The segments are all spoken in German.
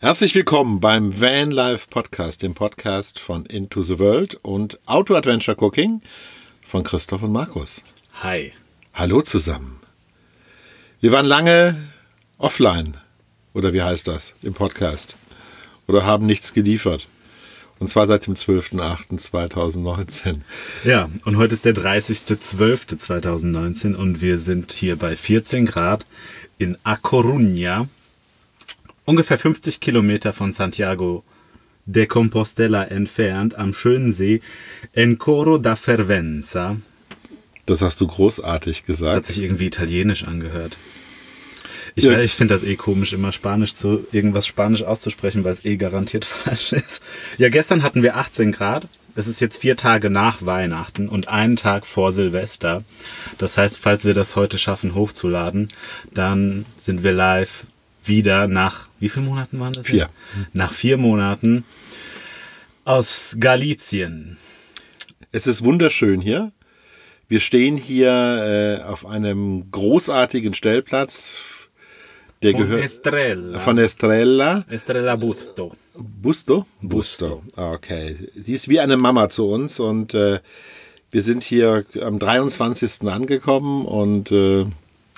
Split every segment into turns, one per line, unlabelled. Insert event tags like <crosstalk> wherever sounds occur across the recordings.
Herzlich willkommen beim Van Life Podcast, dem Podcast von Into the World und Auto Adventure Cooking von Christoph und Markus.
Hi.
Hallo zusammen. Wir waren lange offline, oder wie heißt das, im Podcast, oder haben nichts geliefert. Und zwar seit dem 12.08.2019.
Ja, und heute ist der 30.12.2019 und wir sind hier bei 14 Grad in A Coruña, ungefähr 50 Kilometer von Santiago de Compostela entfernt, am schönen See Encoro da Fervenza.
Das hast du großartig gesagt.
Hat sich irgendwie italienisch angehört. Ich,
Ja.
ich finde das eh komisch, immer Spanisch zu irgendwas Spanisch auszusprechen, weil es eh garantiert <laughs> falsch ist. Ja, gestern hatten wir 18 Grad. Es ist jetzt vier Tage nach Weihnachten und einen Tag vor Silvester. Das heißt, falls wir das heute schaffen, hochzuladen, dann sind wir live wieder nach, wie vielen Monaten waren das?
Vier.
Jetzt? Nach vier Monaten aus Galizien.
Es ist wunderschön hier. Wir stehen hier äh, auf einem großartigen Stellplatz, der
Von
gehört
Estrella.
von Estrella.
Estrella Busto.
Busto?
Busto.
Ah, Okay. Sie ist wie eine Mama zu uns und äh, wir sind hier am 23. angekommen und äh,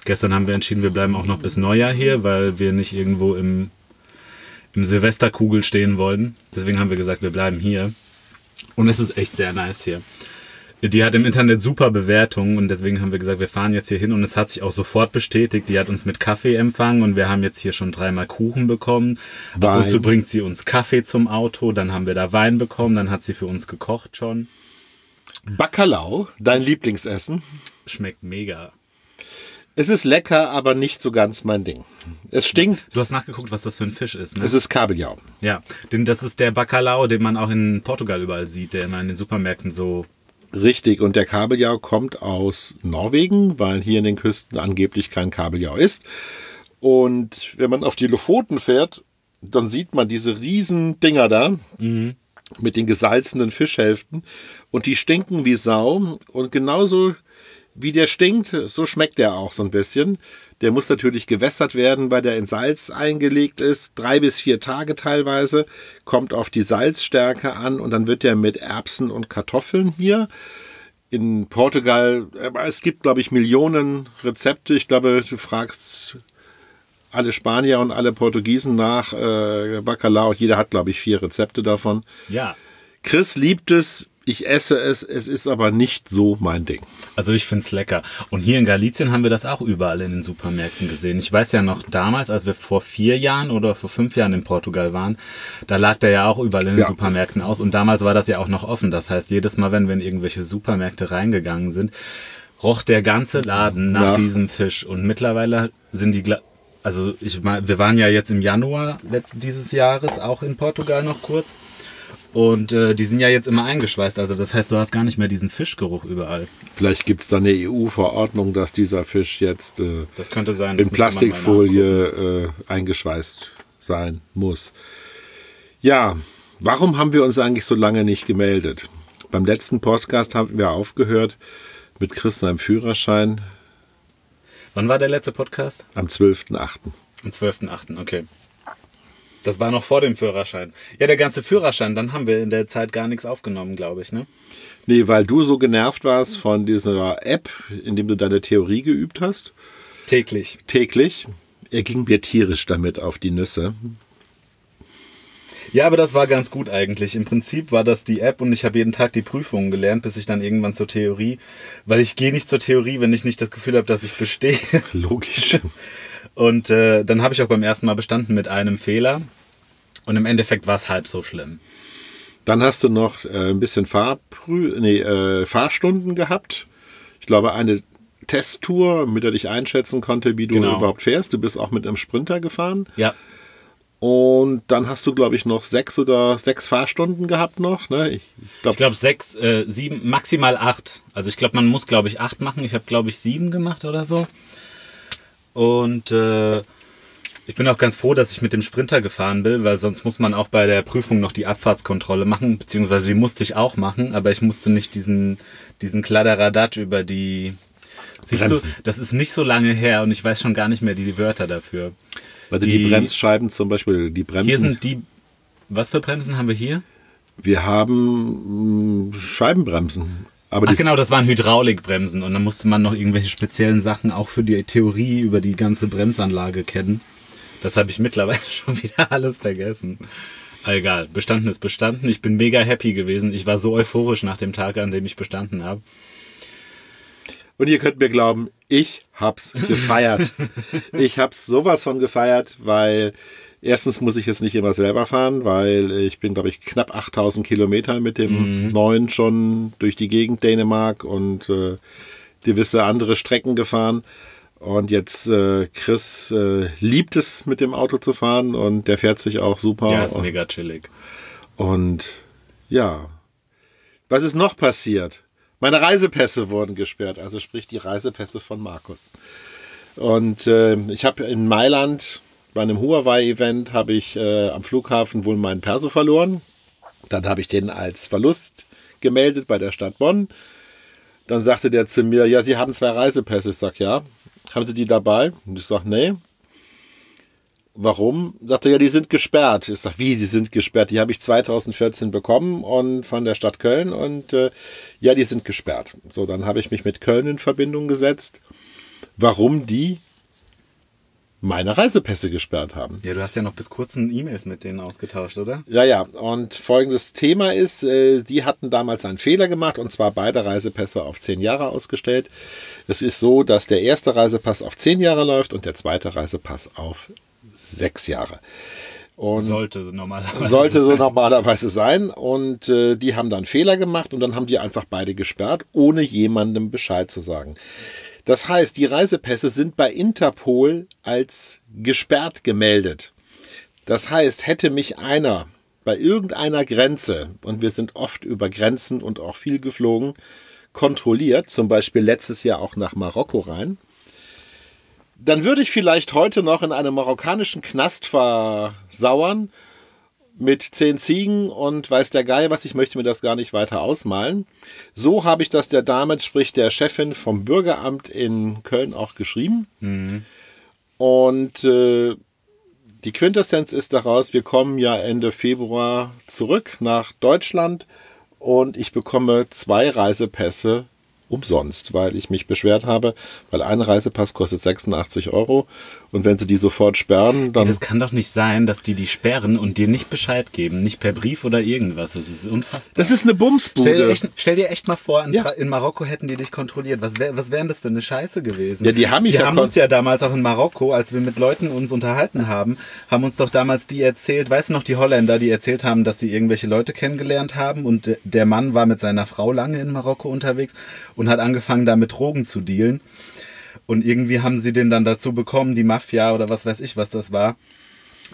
Gestern haben wir entschieden, wir bleiben auch noch bis Neujahr hier, weil wir nicht irgendwo im, im Silvesterkugel stehen wollten. Deswegen haben wir gesagt, wir bleiben hier. Und es ist echt sehr nice hier. Die hat im Internet super Bewertungen und deswegen haben wir gesagt, wir fahren jetzt hier hin und es hat sich auch sofort bestätigt. Die hat uns mit Kaffee empfangen und wir haben jetzt hier schon dreimal Kuchen bekommen. Ab
Wein.
und zu bringt sie uns Kaffee zum Auto, dann haben wir da Wein bekommen, dann hat sie für uns gekocht schon.
Bacalao, dein Lieblingsessen.
Schmeckt mega.
Es ist lecker, aber nicht so ganz mein Ding. Es stinkt.
Du hast nachgeguckt, was das für ein Fisch ist, ne?
Es ist Kabeljau.
Ja, denn das ist der Bacalao, den man auch in Portugal überall sieht, der immer in den Supermärkten so.
Richtig, und der Kabeljau kommt aus Norwegen, weil hier in den Küsten angeblich kein Kabeljau ist. Und wenn man auf die Lofoten fährt, dann sieht man diese riesen Dinger da mit den gesalzenen Fischhälften und die stinken wie Sau und genauso wie der stinkt, so schmeckt der auch so ein bisschen. Der muss natürlich gewässert werden, weil der in Salz eingelegt ist. Drei bis vier Tage teilweise. Kommt auf die Salzstärke an und dann wird der mit Erbsen und Kartoffeln hier. In Portugal, aber es gibt, glaube ich, Millionen Rezepte. Ich glaube, du fragst alle Spanier und alle Portugiesen nach äh, Bacalao. Jeder hat, glaube ich, vier Rezepte davon.
Ja.
Chris liebt es. Ich esse es. Es ist aber nicht so mein Ding.
Also ich find's lecker. Und hier in Galicien haben wir das auch überall in den Supermärkten gesehen. Ich weiß ja noch damals, als wir vor vier Jahren oder vor fünf Jahren in Portugal waren, da lag der ja auch überall in den
Ja.
Supermärkten aus. Und damals war das ja auch noch offen. Das heißt, jedes Mal, wenn wir in irgendwelche Supermärkte reingegangen sind, roch der ganze Laden nach
Ja.
diesem Fisch. Und mittlerweile sind die, gla- also ich wir waren ja jetzt im Januar dieses Jahres auch in Portugal noch kurz. Und äh, die sind ja jetzt immer eingeschweißt. Also das heißt, du hast gar nicht mehr diesen Fischgeruch überall.
Vielleicht gibt es da eine EU-Verordnung, dass dieser Fisch jetzt äh,
sein.
in Plastikfolie äh, eingeschweißt sein muss. Ja, warum haben wir uns eigentlich so lange nicht gemeldet? Beim letzten Podcast haben wir aufgehört mit Chris seinem Führerschein.
Wann war der letzte Podcast?
am 12.8.
Am 12.8., okay. Das war noch vor dem Führerschein. Ja, der ganze Führerschein, dann haben wir in der Zeit gar nichts aufgenommen, glaube ich, ne?
Nee, weil du so genervt warst von dieser App, in dem du deine Theorie geübt hast,
Täglich.
täglich. Er ging mir tierisch damit auf die Nüsse.
Ja, aber das war ganz gut eigentlich. Im Prinzip war das die App und ich habe jeden Tag die Prüfungen gelernt, bis ich dann irgendwann zur Theorie, weil ich gehe nicht zur Theorie, wenn ich nicht das Gefühl habe, dass ich bestehe. <laughs>
Logisch.
Und äh, dann habe ich auch beim ersten Mal bestanden mit einem Fehler. Und im Endeffekt war es halb so schlimm.
Dann hast du noch äh, ein bisschen Fahrprü nee, äh, Fahrstunden gehabt. Ich glaube, eine Testtour, mit der dich einschätzen konnte, wie du
Genau.
überhaupt fährst. Du bist auch mit einem Sprinter gefahren.
Ja,
Und dann hast du, glaube ich, noch sechs oder sechs Fahrstunden gehabt noch. Ne? Ich, glaube,
Ich glaube sechs, äh, sieben, maximal acht. Also ich glaube, man muss, glaube ich, acht machen. Ich habe, glaube ich, sieben gemacht oder so. Und äh, ich bin auch ganz froh, dass ich mit dem Sprinter gefahren bin, weil sonst muss man auch bei der Prüfung noch die Abfahrtskontrolle machen, beziehungsweise die musste ich auch machen, aber ich musste nicht diesen, diesen Kladderadatsch über die... Siehst
Bremsen.
du, das ist nicht so lange her und ich weiß schon gar nicht mehr die Wörter dafür.
Also die, die Bremsscheiben zum Beispiel, die Bremsen.
Hier sind die. Was für Bremsen haben wir hier?
Wir haben mh, Scheibenbremsen.
Aber Ach genau, das waren Hydraulikbremsen und dann musste man noch irgendwelche speziellen Sachen auch für die Theorie über die ganze Bremsanlage kennen. Das habe ich mittlerweile <laughs> schon wieder alles vergessen. Egal, bestanden ist bestanden. Ich bin mega happy gewesen. Ich war so euphorisch nach dem Tag, an dem ich bestanden habe.
Und ihr könnt mir glauben, ich hab's gefeiert. <laughs> ich hab's sowas von gefeiert, weil erstens muss ich jetzt nicht immer selber fahren, weil ich bin, glaube ich, knapp 8000 Kilometer mit dem mhm. neuen schon durch die Gegend Dänemark und äh, gewisse andere Strecken gefahren. Und jetzt äh, Chris äh, liebt es, mit dem Auto zu fahren und der fährt sich auch super.
Ja, ist mega chillig.
Und ja, was ist noch passiert? Meine Reisepässe wurden gesperrt, also sprich die Reisepässe von Markus. Und äh, ich habe in Mailand bei einem Huawei-Event habe ich äh, am Flughafen wohl meinen Perso verloren. Dann habe ich den als Verlust gemeldet bei der Stadt Bonn. Dann sagte der zu mir, ja, Sie haben zwei Reisepässe. Ich sage, ja. Haben Sie die dabei? Und ich sage, nee. Warum? Sagt er, ja, die sind gesperrt. Ich sage, wie, sie sind gesperrt? Die habe ich 2014 bekommen und von der Stadt Köln und äh, ja, die sind gesperrt. So, dann habe ich mich mit Köln in Verbindung gesetzt. Warum die meine Reisepässe gesperrt haben.
Ja, du hast ja noch bis kurzen E-Mails mit denen ausgetauscht, oder?
Ja, ja. Und folgendes Thema ist, äh, die hatten damals einen Fehler gemacht und zwar beide Reisepässe auf zehn Jahre ausgestellt. Es ist so, dass der erste Reisepass auf zehn Jahre läuft und der zweite Reisepass auf sechs Jahre.
Und sollte so normalerweise
sollte so normalerweise sein. Und äh, die haben dann Fehler gemacht und dann haben die einfach beide gesperrt, ohne jemandem Bescheid zu sagen. Das heißt, die Reisepässe sind bei Interpol als gesperrt gemeldet. Das heißt, hätte mich einer bei irgendeiner Grenze, und wir sind oft über Grenzen und auch viel geflogen, kontrolliert, zum Beispiel letztes Jahr auch nach Marokko rein, dann würde ich vielleicht heute noch in einem marokkanischen Knast versauern mit zehn Ziegen und weiß der Geil was, ich möchte mir das gar nicht weiter ausmalen. So habe ich das der Dame, sprich der Chefin vom Bürgeramt in Köln auch geschrieben. Mhm. Und äh, die Quintessenz ist daraus, wir kommen ja Ende Februar zurück nach Deutschland und ich bekomme zwei Reisepässe umsonst, weil ich mich beschwert habe, weil ein Reisepass kostet 86 Euro und wenn sie die sofort sperren, dann.
Das kann doch nicht sein, dass die die sperren und dir nicht Bescheid geben, nicht per Brief oder irgendwas. Das ist unfassbar.
Das ist eine Bumsbude.
Stell dir echt, stell dir echt mal vor, in, ja. in, Marokko hätten die dich kontrolliert. Was wäre was wär das für eine Scheiße gewesen?
Ja, die haben mich
Wir ja haben uns ja damals auch in Marokko, als wir mit Leuten uns unterhalten haben, haben uns doch damals die erzählt, weißt du noch, die Holländer, die erzählt haben, dass sie irgendwelche Leute kennengelernt haben und der Mann war mit seiner Frau lange in Marokko unterwegs und hat angefangen, da mit Drogen zu dealen. Und irgendwie haben sie den dann dazu bekommen, die Mafia oder was weiß ich, was das war,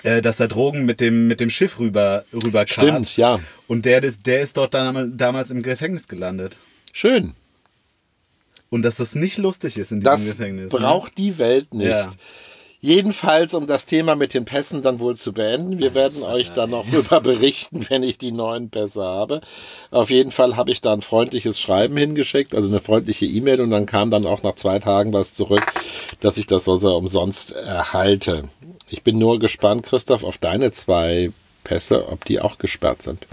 äh, dass er Drogen mit dem, mit dem Schiff rüber, rüber
Stimmt, ja.
Und der, der ist dort dann, damals im Gefängnis gelandet.
Schön.
Und dass das nicht lustig ist in diesem
das
Gefängnis.
Das ne? braucht ne? die Welt nicht. Ja. Jedenfalls, um das Thema mit den Pässen dann wohl zu beenden, wir werden euch dann noch darüber <laughs> berichten, wenn ich die neuen Pässe habe. Auf jeden Fall habe ich da ein freundliches Schreiben hingeschickt, also eine freundliche E-Mail und dann kam dann auch nach zwei Tagen was zurück, dass ich das also umsonst erhalte. Ich bin nur gespannt, Christoph, auf deine zwei Pässe, ob die auch gesperrt sind.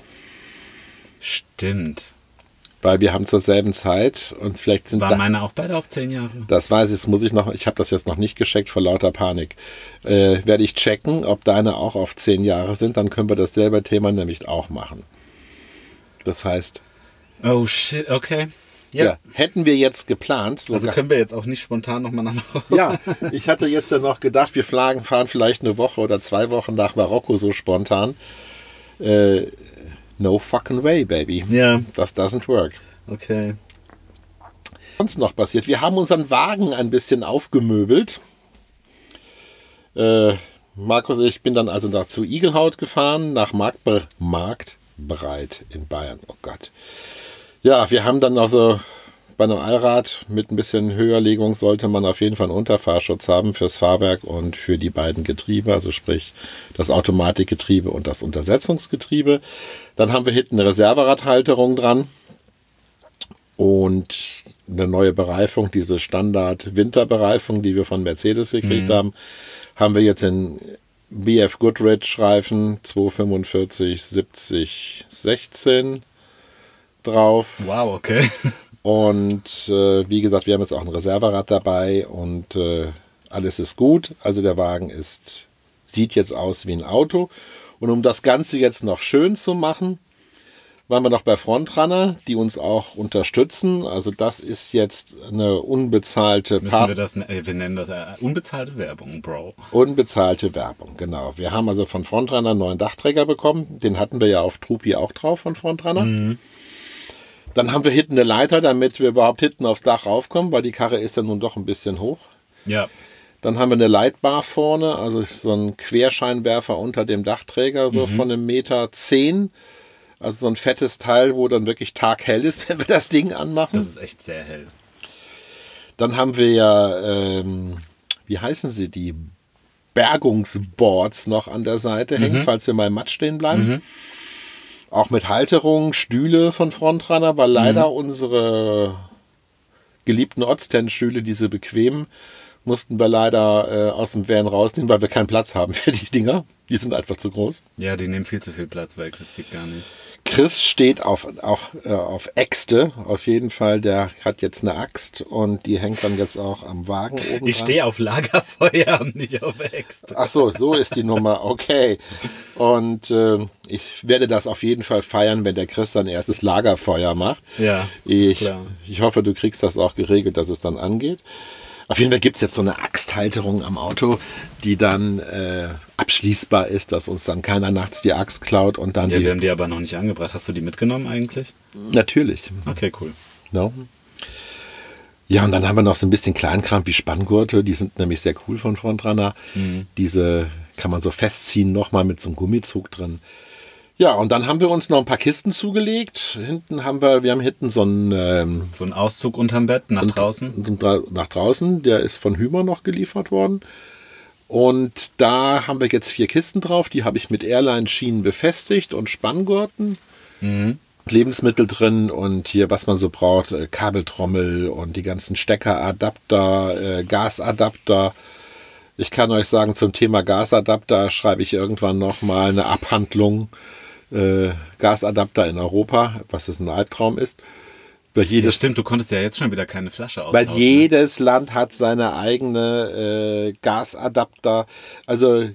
Stimmt
weil wir haben zur selben Zeit und vielleicht sind
Waren da, meine auch beide auf zehn Jahre?
Das weiß ich, das muss ich noch, ich habe das jetzt noch nicht gescheckt vor lauter Panik. Äh, werde ich checken, ob deine auch auf zehn Jahre sind, dann können wir dasselbe Thema nämlich auch machen. Das heißt.
Oh shit, okay.
Ja. ja. hätten wir jetzt geplant.
Sogar, also können wir jetzt auch nicht spontan nochmal nach
Marokko. Ja, ich hatte jetzt ja noch gedacht, wir fahren vielleicht eine Woche oder zwei Wochen nach Marokko so spontan. Äh, No fucking way, baby.
Ja.
Das doesn't work.
Okay.
Sonst noch passiert. Wir haben unseren Wagen ein bisschen aufgemöbelt. Äh, Markus, ich bin dann also nach zu Igelhaut gefahren, nach Marktbe Marktbreit in Bayern. Oh Gott. Ja, wir haben dann also bei einem Allrad mit ein bisschen Höherlegung sollte man auf jeden Fall einen Unterfahrschutz haben fürs Fahrwerk und für die beiden Getriebe, also sprich das Automatikgetriebe und das Untersetzungsgetriebe. Dann haben wir hinten eine Reserveradhalterung dran und eine neue Bereifung, diese Standard-Winterbereifung, die wir von Mercedes gekriegt mhm. haben. haben wir jetzt in BF Goodrich Reifen 245 70 16 drauf.
Wow, okay.
Und äh, wie gesagt, wir haben jetzt auch ein Reserverad dabei und äh, alles ist gut. Also der Wagen ist, sieht jetzt aus wie ein Auto. Und um das Ganze jetzt noch schön zu machen, waren wir noch bei Frontrunner, die uns auch unterstützen. Also das ist jetzt eine unbezahlte
Müssen wir das, ne- äh, wir nennen das äh, unbezahlte Werbung, Bro.
Unbezahlte Werbung, genau. Wir haben also von Frontrunner einen neuen Dachträger bekommen. Den hatten wir ja auf Trupi auch drauf von Frontrunner. Dann haben wir hinten eine Leiter, damit wir überhaupt hinten aufs Dach raufkommen, weil die Karre ist ja nun doch ein bisschen hoch.
Ja.
Dann haben wir eine Leitbar vorne, also so ein Querscheinwerfer unter dem Dachträger, so von einem Meter zehn. Also so ein fettes Teil, wo dann wirklich taghell ist, <laughs> wenn wir das Ding anmachen.
Das ist echt sehr hell.
Dann haben wir ja, ähm, wie heißen sie, die Bergungsboards noch an der Seite hängen, falls wir mal im Matsch stehen bleiben. Auch mit Halterungen, Stühle von Frontrunner, weil leider unsere geliebten Ortstennstühle, diese bequemen, mussten wir leider äh, aus dem Van rausnehmen, weil wir keinen Platz haben für die Dinger. Die sind einfach zu groß.
Ja, die nehmen viel zu viel Platz weg. Das geht gar nicht.
Chris steht auf, auch, äh, auf Äxte. Auf jeden Fall, der hat jetzt eine Axt und die hängt dann jetzt auch am Wagen oben.
Ich stehe auf Lagerfeuer und <laughs> nicht auf Äxte.
Ach so, so ist die Nummer. Okay. Und äh, ich werde das auf jeden Fall feiern, wenn der Chris sein erstes Lagerfeuer macht.
Ja,
Ich,
klar.
ich hoffe, du kriegst das auch geregelt, dass es dann angeht. Auf jeden Fall gibt es jetzt so eine Axthalterung am Auto, die dann äh, abschließbar ist, dass uns dann keiner nachts die Axt klaut und dann
Ja,
die.
wir haben die aber noch nicht angebracht. Hast du die mitgenommen eigentlich?
Natürlich.
Okay, cool.
No? Ja, und dann haben wir noch so ein bisschen Kleinkram wie Spanngurte. Die sind nämlich sehr cool von Frontrunner. Diese kann man so festziehen, nochmal mit so einem Gummizug drin. Ja, und dann haben wir uns noch ein paar Kisten zugelegt. Hinten haben wir, wir haben hinten so einen ähm,
So ein Auszug unterm Bett nach draußen.
dra- nach draußen, der ist von Hümer noch geliefert worden. Und da haben wir jetzt vier Kisten drauf, die habe ich mit Airline-Schienen befestigt und Spanngurten. Lebensmittel drin und hier, was man so braucht, äh, Kabeltrommel und die ganzen Steckeradapter, äh, Gasadapter. Ich kann euch sagen, zum Thema Gasadapter schreibe ich irgendwann nochmal eine Abhandlung. Äh, Gasadapter in Europa, was es ein Albtraum ist. Weil
Ja,
jedes
stimmt, du konntest ja jetzt schon wieder keine Flasche
weil
austauschen.
jedes Land hat seine eigene äh, Gasadapter. Also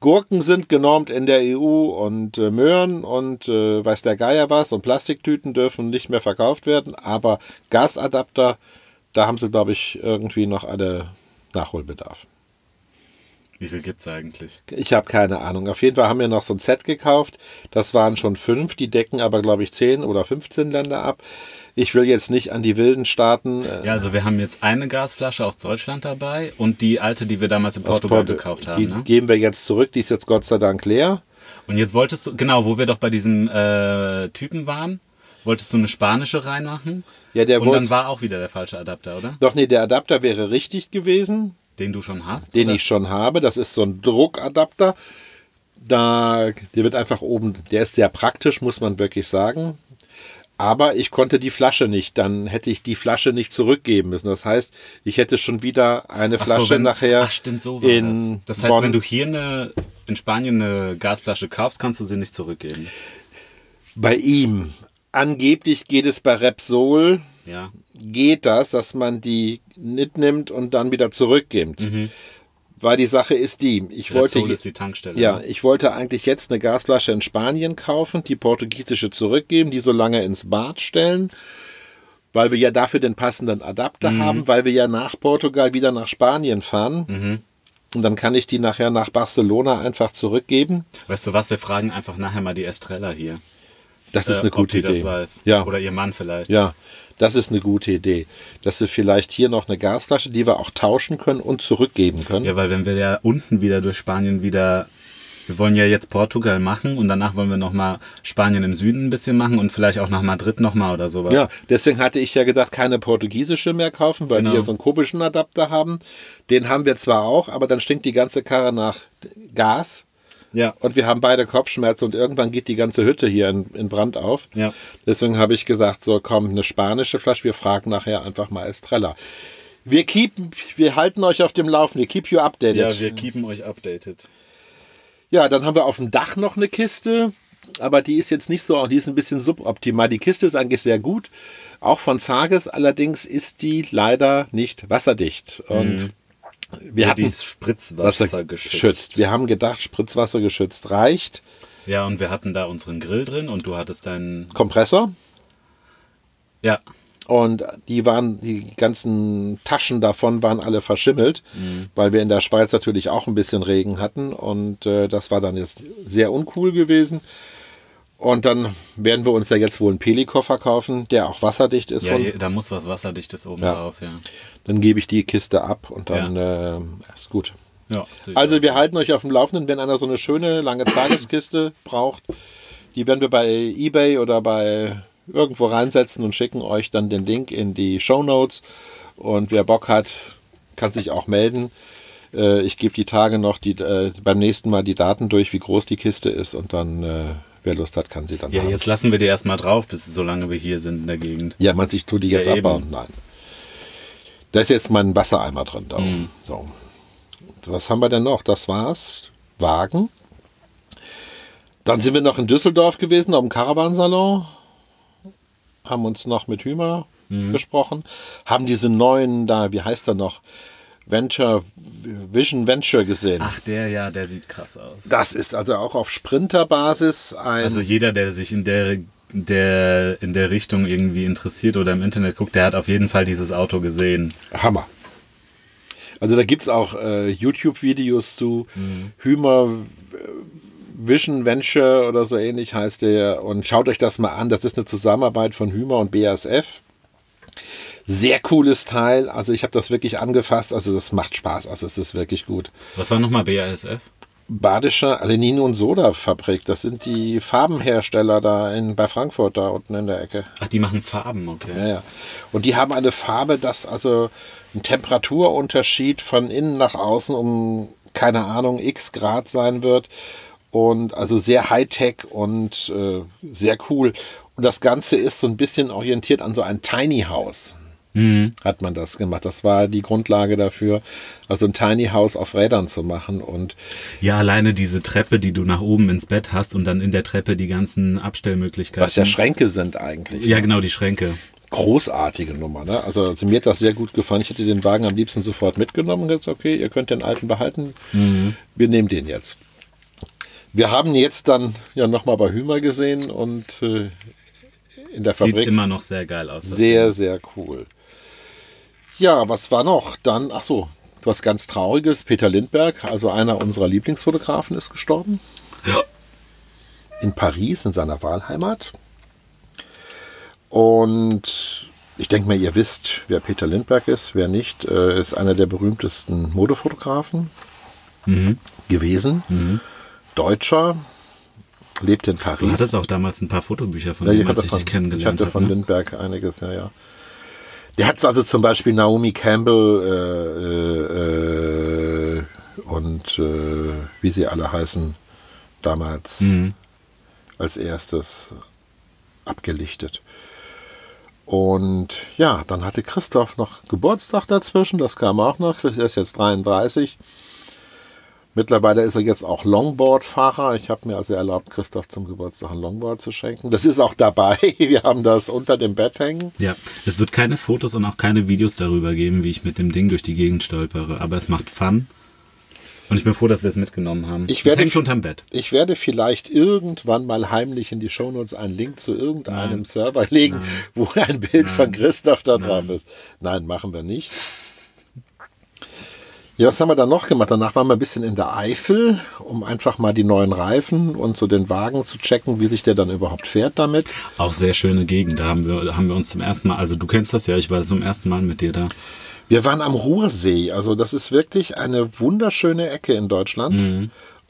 Gurken sind genormt in der EU und äh, Möhren und äh, weiß der Geier was und Plastiktüten dürfen nicht mehr verkauft werden. Aber Gasadapter, da haben sie, glaube ich, irgendwie noch alle Nachholbedarf.
Wie viel gibt's eigentlich?
Ich habe keine Ahnung. Auf jeden Fall haben wir noch so ein Set gekauft. Das waren schon fünf. Die decken aber, glaube ich, 10 oder 15 Länder ab. Ich will jetzt nicht an die wilden Staaten. äh,
Ja, also wir haben jetzt eine Gasflasche aus Deutschland dabei und die alte, die wir damals in Portugal
Porto-
gekauft
Die
haben. Ne?
geben wir jetzt zurück. Die ist jetzt Gott sei Dank leer.
Und jetzt wolltest du, genau, wo wir doch bei diesem äh, Typen waren, wolltest du eine spanische reinmachen.
Ja, der
und dann
wollte.
war auch wieder der falsche Adapter, oder?
Doch, nee, der Adapter wäre richtig gewesen,
Den du schon hast?
den
oder?
ich schon habe. Das ist so ein Druckadapter. Da, der wird einfach oben, der ist sehr praktisch, muss man wirklich sagen. Aber ich konnte die Flasche nicht, dann hätte ich die Flasche nicht zurückgeben müssen. Das heißt, ich hätte schon wieder eine
Ach so,
Flasche
wenn-
nachher
Ach, stimmt, so war
in
das. Das heißt,
Bonn.
wenn du hier eine, in Spanien eine Gasflasche kaufst, kannst du sie nicht zurückgeben.
bei ihm. Angeblich geht es bei Repsol,
Ja.
geht das, dass man die mitnimmt und dann wieder zurückgibt. Weil die Sache ist die, ich wollte
ist die Tankstelle.
Ja,
ne?
ich wollte eigentlich jetzt eine Gasflasche in Spanien kaufen, die portugiesische zurückgeben, die so lange ins Bad stellen, weil wir ja dafür den passenden Adapter haben, weil wir ja nach Portugal wieder nach Spanien fahren. Und dann kann ich die nachher nach Barcelona einfach zurückgeben.
Weißt du was, wir fragen einfach nachher mal die Estrella hier.
Das ist
äh,
eine
ob
gute Idee.
das weiß.
Ja,
Oder ihr Mann vielleicht.
ja, das ist eine gute Idee. Dass wir vielleicht hier noch eine Gasflasche, die wir auch tauschen können und zurückgeben können.
Ja, weil wenn wir ja unten wieder durch Spanien wieder, wir wollen ja jetzt Portugal machen und danach wollen wir nochmal Spanien im Süden ein bisschen machen und vielleicht auch nach Madrid nochmal oder sowas.
Ja, deswegen hatte ich ja gedacht, keine portugiesische mehr kaufen, weil
Genau.
die ja so einen komischen Adapter haben. Den haben wir zwar auch, aber dann stinkt die ganze Karre nach Gas.
Ja.
Und wir haben beide Kopfschmerzen und irgendwann geht die ganze Hütte hier in, in Brand auf.
Ja.
Deswegen habe ich gesagt, so komm, eine spanische Flasche, wir fragen nachher einfach mal Estrella. Wir, keep, wir halten euch auf dem Laufen. Wir keep you updated.
Ja, wir keepen euch updated.
Ja, dann haben wir auf dem Dach noch eine Kiste, aber die ist jetzt nicht so, die ist ein bisschen suboptimal. Die Kiste ist eigentlich sehr gut, auch von Zages, allerdings ist die leider nicht wasserdicht. Und wir
Ja,
hatten
Spritzwasser geschützt.
Wir haben gedacht, Spritzwasser geschützt reicht.
Ja, und wir hatten da unseren Grill drin und du hattest deinen.
Kompressor.
Ja,
Und die waren, die ganzen Taschen davon waren alle verschimmelt, weil wir in der Schweiz natürlich auch ein bisschen Regen hatten. Und äh, das war dann jetzt sehr uncool gewesen. Und dann werden wir uns ja jetzt wohl einen Pelikoffer kaufen, der auch wasserdicht ist.
ja da muss was Wasserdichtes oben
Ja.
drauf, ja.
dann gebe ich die Kiste ab und dann äh, ist gut.
ja
Also wir halten euch auf dem Laufenden, wenn einer so eine schöne lange Tageskiste <laughs> braucht. Die werden wir bei eBay oder bei irgendwo reinsetzen und schicken euch dann den Link in die Show Notes. Und wer Bock hat, kann sich auch melden. Äh, Ich gebe die Tage noch die, äh, beim nächsten Mal die Daten durch, wie groß die Kiste ist. Und dann, äh, wer Lust hat, kann sie dann
Ja,
haben.
jetzt lassen wir die erstmal drauf, bis solange wir hier sind in der Gegend.
Ja, man sich tut die jetzt
Ja,
abbauen. Nein. Da ist jetzt mein Wassereimer drin. Da.
Mhm.
So. Was haben wir denn noch? Das war's. Wagen. Dann sind wir noch in Düsseldorf gewesen, auf dem Caravansalon. Haben uns noch mit Hümer
Mhm.
gesprochen. Haben diese neuen da, wie heißt er noch? Venture, Vision Venture gesehen.
Ach, der ja, der sieht krass aus.
Das ist also auch auf Sprinterbasis ein.
Also jeder, der sich in der, der, in der Richtung irgendwie interessiert oder im Internet guckt, der hat auf jeden Fall dieses Auto gesehen.
Hammer. Also da gibt es auch äh, YouTube-Videos zu Hümer Vision Venture oder so ähnlich heißt der. Und schaut euch das mal an. Das ist eine Zusammenarbeit von Hümer und BASF. Sehr cooles Teil. Also ich habe das wirklich angefasst. Also das macht Spaß. Also es ist wirklich gut.
Was war nochmal BASF?
Badische Alenin- und Soda-Fabrik. Das sind die Farbenhersteller da in, bei Frankfurt, da unten in der Ecke.
Ach, die machen Farben, okay.
Ja, ja. Und die haben eine Farbe, das also ein Temperaturunterschied von innen nach außen um, keine Ahnung, x Grad sein wird. Und also sehr Hightech und äh, sehr cool. Und das Ganze ist so ein bisschen orientiert an so ein Tiny House. Hat man das gemacht. Das war die Grundlage dafür, also ein Tiny House auf Rädern zu machen. Und
Ja, alleine diese Treppe, die du nach oben ins Bett hast und dann in der Treppe die ganzen Abstellmöglichkeiten.
was ja Schränke sind eigentlich.
Ja, genau, die Schränke.
großartige Nummer. Ne? Also, also mir hat das sehr gut gefallen. Ich hätte den Wagen am liebsten sofort mitgenommen und gesagt, okay, ihr könnt den alten behalten. Wir nehmen den jetzt. Wir haben jetzt dann ja nochmal bei Hümer gesehen und äh, in der
Sieht
Fabrik
immer noch sehr geil aus.
sehr, sehr cool. Ja, was war noch? Dann, ach so, was ganz Trauriges. Peter Lindberg, also einer unserer Lieblingsfotografen, ist gestorben.
Ja.
In Paris, in seiner Wahlheimat. Und ich denke mal, ihr wisst, wer Peter Lindberg ist. Wer nicht, äh, ist einer der berühmtesten Modefotografen gewesen. Deutscher, lebt in Paris.
Du hattest auch damals ein paar Fotobücher von
Ja,
dem, als ich dich kennengelernt
ich hatte von
ne?
Lindberg einiges, ja, ja. Der hat also zum Beispiel Naomi Campbell äh, äh, äh, und äh, wie sie alle heißen, damals
Mhm.
als erstes abgelichtet. Und ja, dann hatte Christoph noch Geburtstag dazwischen, das kam auch noch. Er ist jetzt 33. Mittlerweile ist er jetzt auch Longboard-Fahrer. Ich habe mir also erlaubt, Christoph zum Geburtstag ein Longboard zu schenken. Das ist auch dabei. <laughs> Wir haben das unter dem Bett hängen.
Ja, es wird keine Fotos und auch keine Videos darüber geben, wie ich mit dem Ding durch die Gegend stolpere. Aber es macht Fun. Und ich bin froh, dass wir es mitgenommen haben.
Ich werde-
hängt unterm Bett.
Ich werde vielleicht irgendwann mal heimlich in die Shownotes einen Link zu irgendeinem
Nein.
Server legen, wo ein Bild von Christoph da drauf ist. Nein, machen wir nicht. Ja, was haben wir dann noch gemacht? Danach waren wir ein bisschen in der Eifel, um einfach mal die neuen Reifen und so den Wagen zu checken, wie sich der dann überhaupt fährt damit.
Auch sehr schöne Gegend. Da haben wir, haben wir uns zum ersten Mal, also du kennst das ja, ich war zum ersten Mal mit dir da.
Wir waren am Ruhrsee. Also das ist wirklich eine wunderschöne Ecke in Deutschland.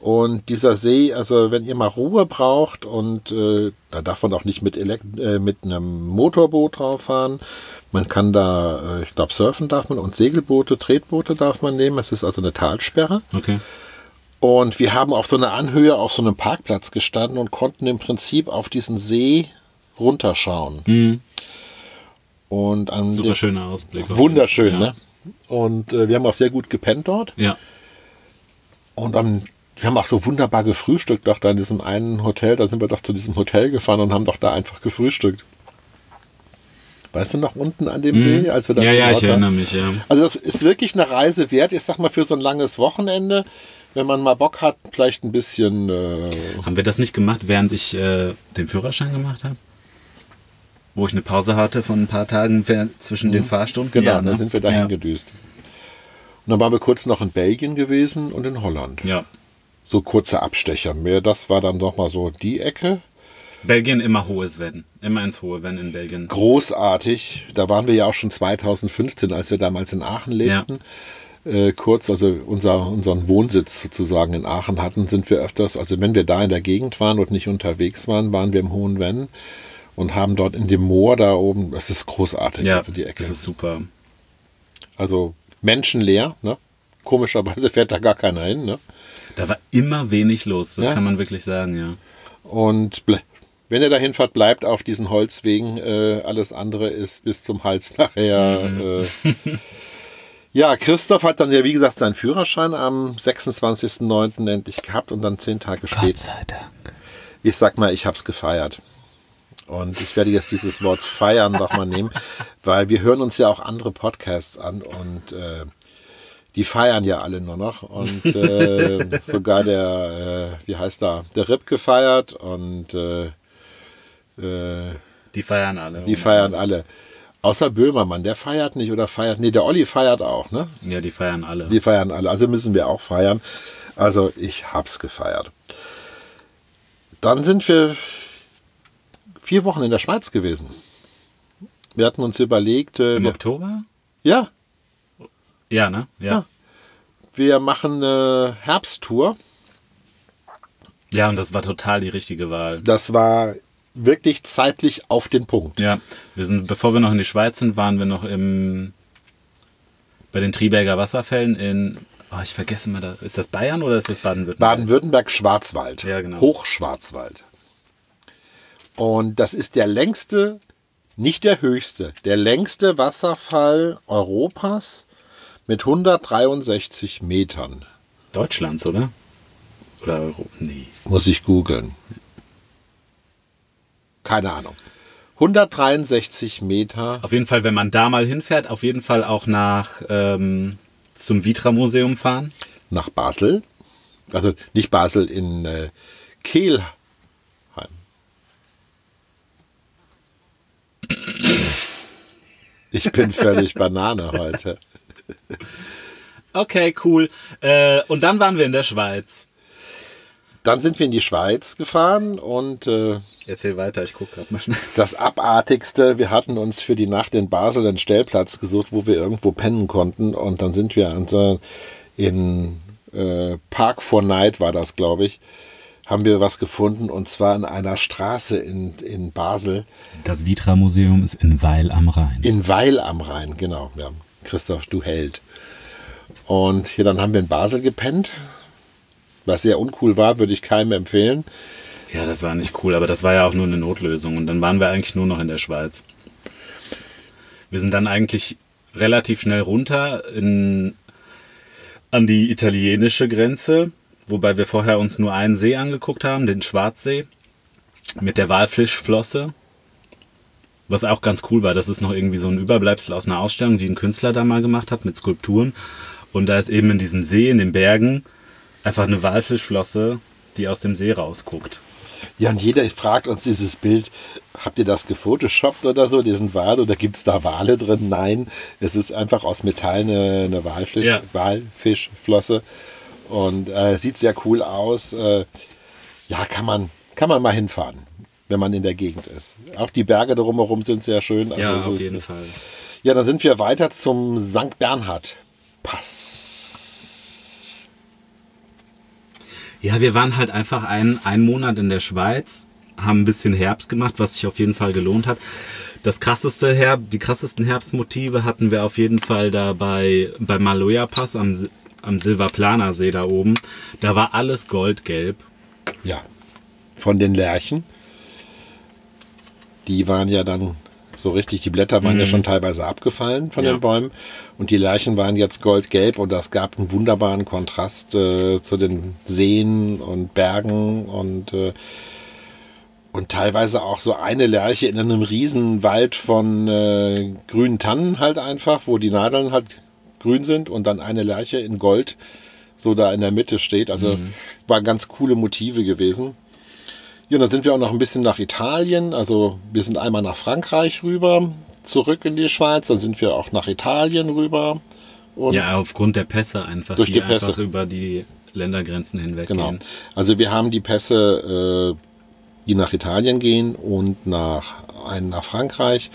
Und dieser See, also wenn ihr mal Ruhe braucht und äh, da darf man auch nicht mit, Elekt äh, mit einem Motorboot drauf fahren. Man kann da, äh, ich glaube, surfen darf man und Segelboote, Tretboote darf man nehmen. Es ist also eine Talsperre.
Okay.
Und wir haben auf so einer Anhöhe auf so einem Parkplatz gestanden und konnten im Prinzip auf diesen See runterschauen. Und an
Super schöner Ausblick.
Wunderschön,
Ja.
ne? Und äh, wir haben auch sehr gut gepennt dort.
Ja.
Und dann, wir haben auch so wunderbar gefrühstückt, doch da in diesem einen Hotel. Da sind wir doch zu diesem Hotel gefahren und haben doch da einfach gefrühstückt. Weißt du noch unten an dem See, als wir da
Mhm. Ja, ja, ich
waren?
erinnere mich, ja.
Also das ist wirklich eine Reise wert. Ich sag mal für so ein langes Wochenende, wenn man mal Bock hat, vielleicht ein bisschen. Äh,
Haben wir das nicht gemacht, während ich äh, den Führerschein gemacht habe? Wo ich eine Pause hatte von ein paar Tagen zwischen den Fahrstunden?
genau,
Ja, ne?
da sind wir dahin
ja.
gedüst. Und dann waren wir kurz noch in Belgien gewesen und in Holland.
Ja.
So kurze Abstecher. Mehr, das war dann doch mal so die Ecke.
Belgien immer hohes Wenn. Immer ins hohe Wenn in Belgien.
Großartig. Da waren wir ja auch schon 2015, als wir damals in Aachen lebten. Äh, kurz, also unser, unseren Wohnsitz sozusagen in Aachen hatten, sind wir öfters, also wenn wir da in der Gegend waren und nicht unterwegs waren, waren wir im Hohen Wenn und haben dort in dem Moor da oben, das ist großartig,
Ja,
also die Ecke.
das ist super.
Also menschenleer, ne? Komischerweise fährt da gar keiner hin, ne?
Da war immer wenig los, das
Ja.
kann man wirklich sagen, ja.
Und wenn ihr dahin fahrt, bleibt auf diesen Holzwegen. Äh, alles andere ist bis zum Hals nachher. Äh, ja, Christoph hat dann ja, wie gesagt, seinen Führerschein am 26.09. endlich gehabt und dann zehn Tage später.
sei Dank.
Ich sag mal, ich hab's gefeiert. Und ich werde jetzt dieses Wort feiern noch mal nehmen, <laughs> weil wir hören uns ja auch andere Podcasts an und äh, die feiern ja alle nur noch. Und äh, <laughs> sogar der, äh, wie heißt da, der Rip gefeiert und äh, äh,
Die feiern alle.
die feiern alle. Außer Böhmermann, der feiert nicht oder feiert. Nee, der Olli feiert auch, ne?
Ja, die feiern alle.
Die feiern alle. Also müssen wir auch feiern. Also ich hab's gefeiert. Dann sind wir vier Wochen in der Schweiz gewesen. Wir hatten uns überlegt, äh,
Im
wir,
Oktober?
ja,
Ja, ne? Ja.
Ja. wir machen eine Herbsttour.
Ja, und das war total die richtige Wahl.
Das war wirklich zeitlich auf den Punkt.
Ja, wir sind, bevor wir noch in die Schweiz sind, waren wir noch im bei den Triberger Wasserfällen in, oh, ich vergesse mal da, ist das Bayern oder ist das Baden-Württemberg?
Baden-Württemberg, Schwarzwald.
Ja, genau.
Hochschwarzwald. Und das ist der längste, nicht der höchste, der längste Wasserfall Europas mit 163 Metern.
Deutschlands, oder? Oder Euro? Nee.
Muss ich googeln. Keine Ahnung. 163 Meter.
Auf jeden Fall, wenn man da mal hinfährt, auf jeden Fall auch nach ähm, zum Vitra-Museum fahren.
nach Basel. Also nicht Basel, in äh, Kehlheim. Ich bin völlig Banane heute.
Okay, cool. Äh, und dann waren wir in der Schweiz.
Dann sind wir in die Schweiz gefahren und äh,
Erzähl weiter, ich gucke gerade mal schnell.
das Abartigste, wir hatten uns für die Nacht in Basel einen Stellplatz gesucht, wo wir irgendwo pennen konnten. Und dann sind wir an so, in äh, Park for Night war das, glaube ich, haben wir was gefunden und zwar in einer Straße in, in Basel.
Das Vitra-Museum ist in Weil am Rhein.
In Weil am Rhein, genau. Ja, Christoph, du Held. Und hier dann haben wir in Basel gepennt. Was sehr uncool war, würde ich keinem empfehlen.
Ja, das war nicht cool, aber das war ja auch nur eine Notlösung. Und dann waren wir eigentlich nur noch in der Schweiz. Wir sind dann eigentlich relativ schnell runter in, an die italienische Grenze, wobei wir vorher uns nur einen See angeguckt haben, den Schwarzsee, mit der Walfischflosse. Was auch ganz cool war, das ist noch irgendwie so ein Überbleibsel aus einer Ausstellung, die ein Künstler da mal gemacht hat mit Skulpturen. Und da ist eben in diesem See, in den Bergen, einfach eine Walfischflosse, die aus dem See rausguckt.
Ja, und jeder fragt uns dieses Bild, habt ihr das gefotoshoppt oder so, diesen Wal, oder gibt es da Wale drin? Nein, es ist einfach aus Metall eine, eine Walfisch,
Ja.
Walfischflosse und äh, sieht sehr cool aus. Äh, ja, kann man, kann man mal hinfahren, wenn man in der Gegend ist. Auch die Berge drumherum sind sehr schön. Also
Ja, auf
ist-
jeden Fall.
Ja, dann sind wir weiter zum St. Bernhard Pass.
Ja, wir waren halt einfach ein, einen Monat in der Schweiz, haben ein bisschen Herbst gemacht, was sich auf jeden Fall gelohnt hat. Das krasseste Herb, die krassesten Herbstmotive hatten wir auf jeden Fall da bei, bei Maloja Pass am, am Silvaplaner See da oben. Da war alles goldgelb.
Ja, von den Lerchen. Die waren ja dann So richtig, die Blätter waren ja schon teilweise abgefallen von
Ja.
den Bäumen und die Lärchen waren jetzt goldgelb und das gab einen wunderbaren Kontrast äh, zu den Seen und Bergen und äh, und teilweise auch so eine Lerche in einem riesen Wald von äh, grünen Tannen halt einfach, wo die Nadeln halt grün sind und dann eine Lerche in Gold so da in der Mitte steht. Also waren ganz coole Motive gewesen. Ja, und dann sind wir auch noch ein bisschen nach Italien. Also wir sind einmal nach Frankreich rüber, zurück in die Schweiz. Dann sind wir auch nach Italien rüber.
Ja, aufgrund der Pässe einfach,
Durch die
einfach
Pässe.
über die Ländergrenzen hinweg
Genau.
gehen.
Also wir haben die Pässe, äh, die nach Italien gehen und nach einen nach Frankreich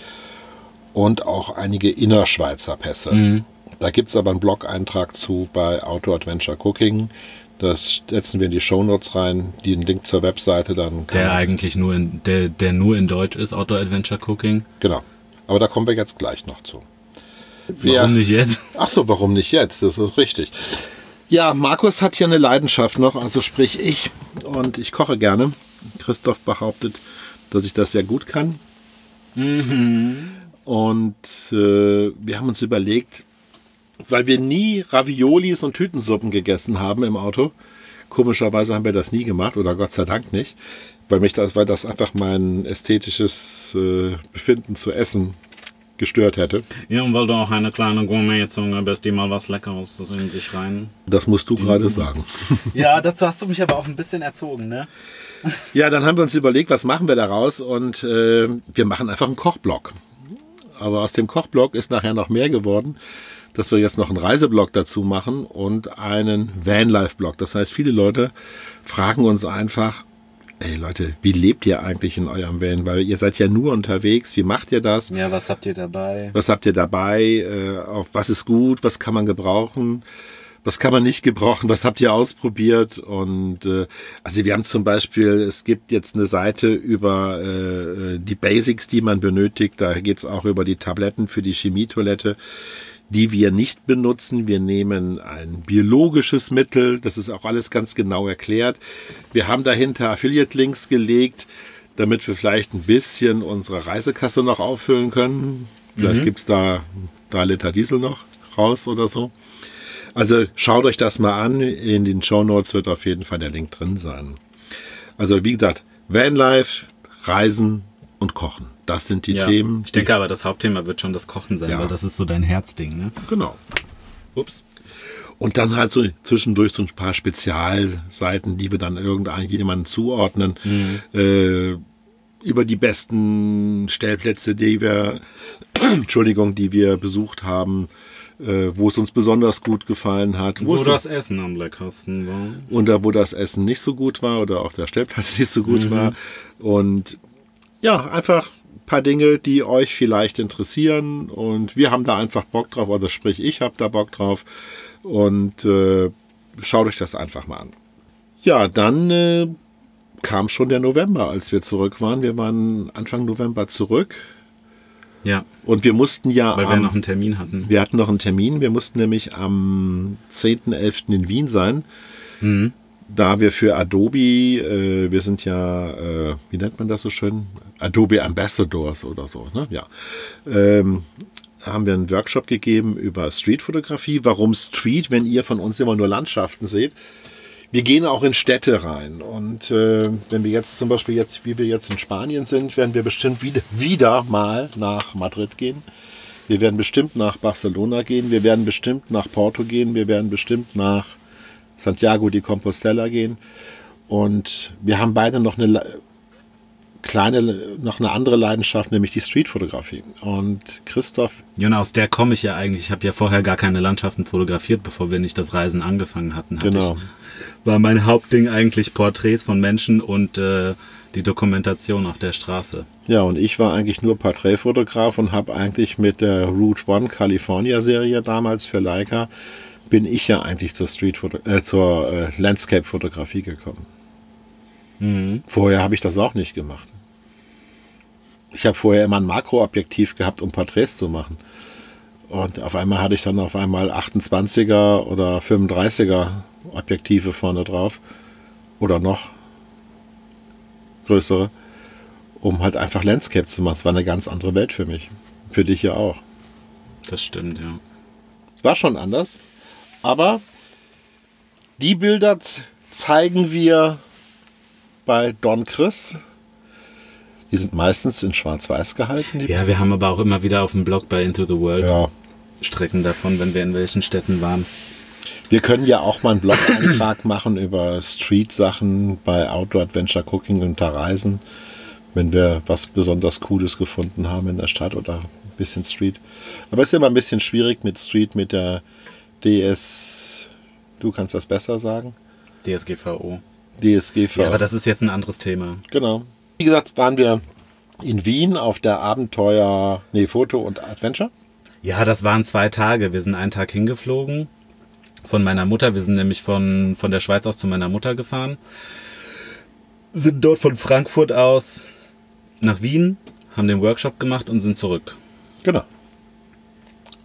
und auch einige innerschweizer Pässe. Da gibt es aber einen Blog-Eintrag zu bei Auto Adventure Cooking. Das setzen wir in die Shownotes rein, den Link zur Webseite, dann kann
Der eigentlich nur in, der, der nur in Deutsch ist, Outdoor Adventure Cooking.
Genau. Aber da kommen wir jetzt gleich noch zu. Wir-
Warum nicht jetzt? <laughs>
Ach so, warum nicht jetzt? Das ist richtig. Ja, Markus hat hier eine Leidenschaft noch, also sprich ich. Und ich koche gerne. Christoph behauptet, dass ich das sehr gut kann. Und äh, wir haben uns überlegt, weil wir nie Raviolis und Tütensuppen gegessen haben im Auto. Komischerweise haben wir das nie gemacht oder Gott sei Dank nicht, weil mich das, weil das einfach mein ästhetisches äh, Befinden zu essen gestört hätte.
Ja, und weil du auch eine kleine Gourmet-Zunge bist, die mal was Leckeres in sich rein.
Das musst du gerade sagen. <laughs>
Ja, dazu hast du mich aber auch ein bisschen erzogen, ne?
Ja, dann haben wir uns überlegt, was machen wir daraus und äh, wir machen einfach einen Kochblock. Aber aus dem Kochblock ist nachher noch mehr geworden, dass wir jetzt noch einen Reiseblock dazu machen und einen Vanlife-Block. Das heißt, viele Leute fragen uns einfach, ey Leute, wie lebt ihr eigentlich in eurem Van? Weil ihr seid ja nur unterwegs, wie macht ihr das?
Ja, was habt ihr dabei?
Was habt ihr dabei? Äh, auf was ist gut? Was kann man gebrauchen? Was kann man nicht gebrauchen? Was habt ihr ausprobiert? Und äh, also wir haben zum Beispiel, es gibt jetzt eine Seite über äh, die Basics, die man benötigt. Da geht es auch über die Tabletten für die Chemietoilette, die wir nicht benutzen. Wir nehmen ein biologisches Mittel. Das ist auch alles ganz genau erklärt. Wir haben dahinter Affiliate-Links gelegt, damit wir vielleicht ein bisschen unsere Reisekasse noch auffüllen können. Vielleicht gibt's da drei Liter Diesel noch raus oder so. Also schaut euch das mal an. In den Show Notes wird auf jeden Fall der Link drin sein. Also wie gesagt, Vanlife, Reisen und Kochen. Das sind die
Ja,
Themen.
ich denke aber, das Hauptthema wird schon das Kochen sein,
Ja.
weil das ist so dein Herzding, ne?
Genau.
Ups.
Und dann halt so zwischendurch so ein paar Spezialseiten, die wir dann irgendjemandem zuordnen. Äh, über die besten Stellplätze, die wir, <clears throat> Entschuldigung, die wir besucht haben, äh, wo es uns besonders gut gefallen hat,
Wo
es
das Essen am leckersten war.
und da, wo das Essen nicht so gut war oder auch der Stellplatz <laughs> nicht so gut war. Und ja, einfach ein paar Dinge, die euch vielleicht interessieren. Und wir haben da einfach Bock drauf, oder sprich, ich habe da Bock drauf. Und äh, schaut euch das einfach mal an. Ja, dann äh, kam schon der November, als wir zurück waren. Wir waren Anfang November zurück.
Ja,
Und wir mussten ja
weil wir
am-
noch einen Termin hatten.
wir hatten noch einen Termin. Wir mussten nämlich am 10.11. in Wien sein. Da wir für Adobe, äh, wir sind ja, äh, wie nennt man das so schön? Adobe Ambassadors oder so, ne? Ja. Ähm, haben wir einen Workshop gegeben über Streetfotografie. Warum Street, wenn ihr von uns immer nur Landschaften seht? Wir gehen auch in Städte rein. Und äh, wenn wir jetzt zum Beispiel jetzt, wie wir jetzt in Spanien sind, werden wir bestimmt wieder, wieder mal nach Madrid gehen. Wir werden bestimmt nach Barcelona gehen. Wir werden bestimmt nach Porto gehen. Wir werden bestimmt nach Santiago de Compostela gehen. Und wir haben beide noch eine Le- kleine, noch eine andere Leidenschaft, nämlich die Streetfotografie. Und Christoph,
und aus der komme ich ja eigentlich. Ich habe ja vorher gar keine Landschaften fotografiert, bevor wir nicht das Reisen angefangen hatten. hatte
Genau.
Ich, war mein Hauptding eigentlich Porträts von Menschen und äh, die Dokumentation auf der Straße.
ja, und ich war eigentlich nur Porträtfotograf und habe eigentlich mit der Route One California Serie damals für Leica bin ich ja eigentlich zur Streetfoto äh, zur äh, Landscape-Fotografie gekommen. Vorher habe ich das auch nicht gemacht. Ich habe vorher immer ein Makroobjektiv gehabt, um Porträts zu machen. Und auf einmal hatte ich dann auf einmal 28er oder 35er Objektive vorne drauf. Oder noch größere. um halt einfach Landscape zu machen. Es war eine ganz andere Welt für mich. Für dich ja auch.
Das stimmt, ja.
Es war schon anders, aber die Bilder zeigen wir bei Don Chris. Die sind meistens in Schwarz-Weiß gehalten.
Ja, wir haben aber auch immer wieder auf dem Blog bei Into the World
ja.
Strecken davon, wenn wir in welchen Städten waren.
Wir können ja auch mal einen Blog-Eintrag <coughs> machen über Street-Sachen bei Outdoor Adventure Cooking und da Reisen, wenn wir was besonders Cooles gefunden haben in der Stadt oder ein bisschen Street. Aber es ist immer ein bisschen schwierig mit Street, mit der DS. Du kannst das besser sagen.
DSGVO.
DSGV.
Ja, aber das ist jetzt ein anderes Thema.
Genau. Wie gesagt, waren wir in Wien auf der Abenteuer, nee, Foto und Adventure.
Ja, das waren zwei Tage. Wir sind einen Tag hingeflogen von meiner Mutter. Wir sind nämlich von, von der Schweiz aus zu meiner Mutter gefahren. Sind dort von Frankfurt aus nach Wien, haben den Workshop gemacht und sind zurück.
Genau.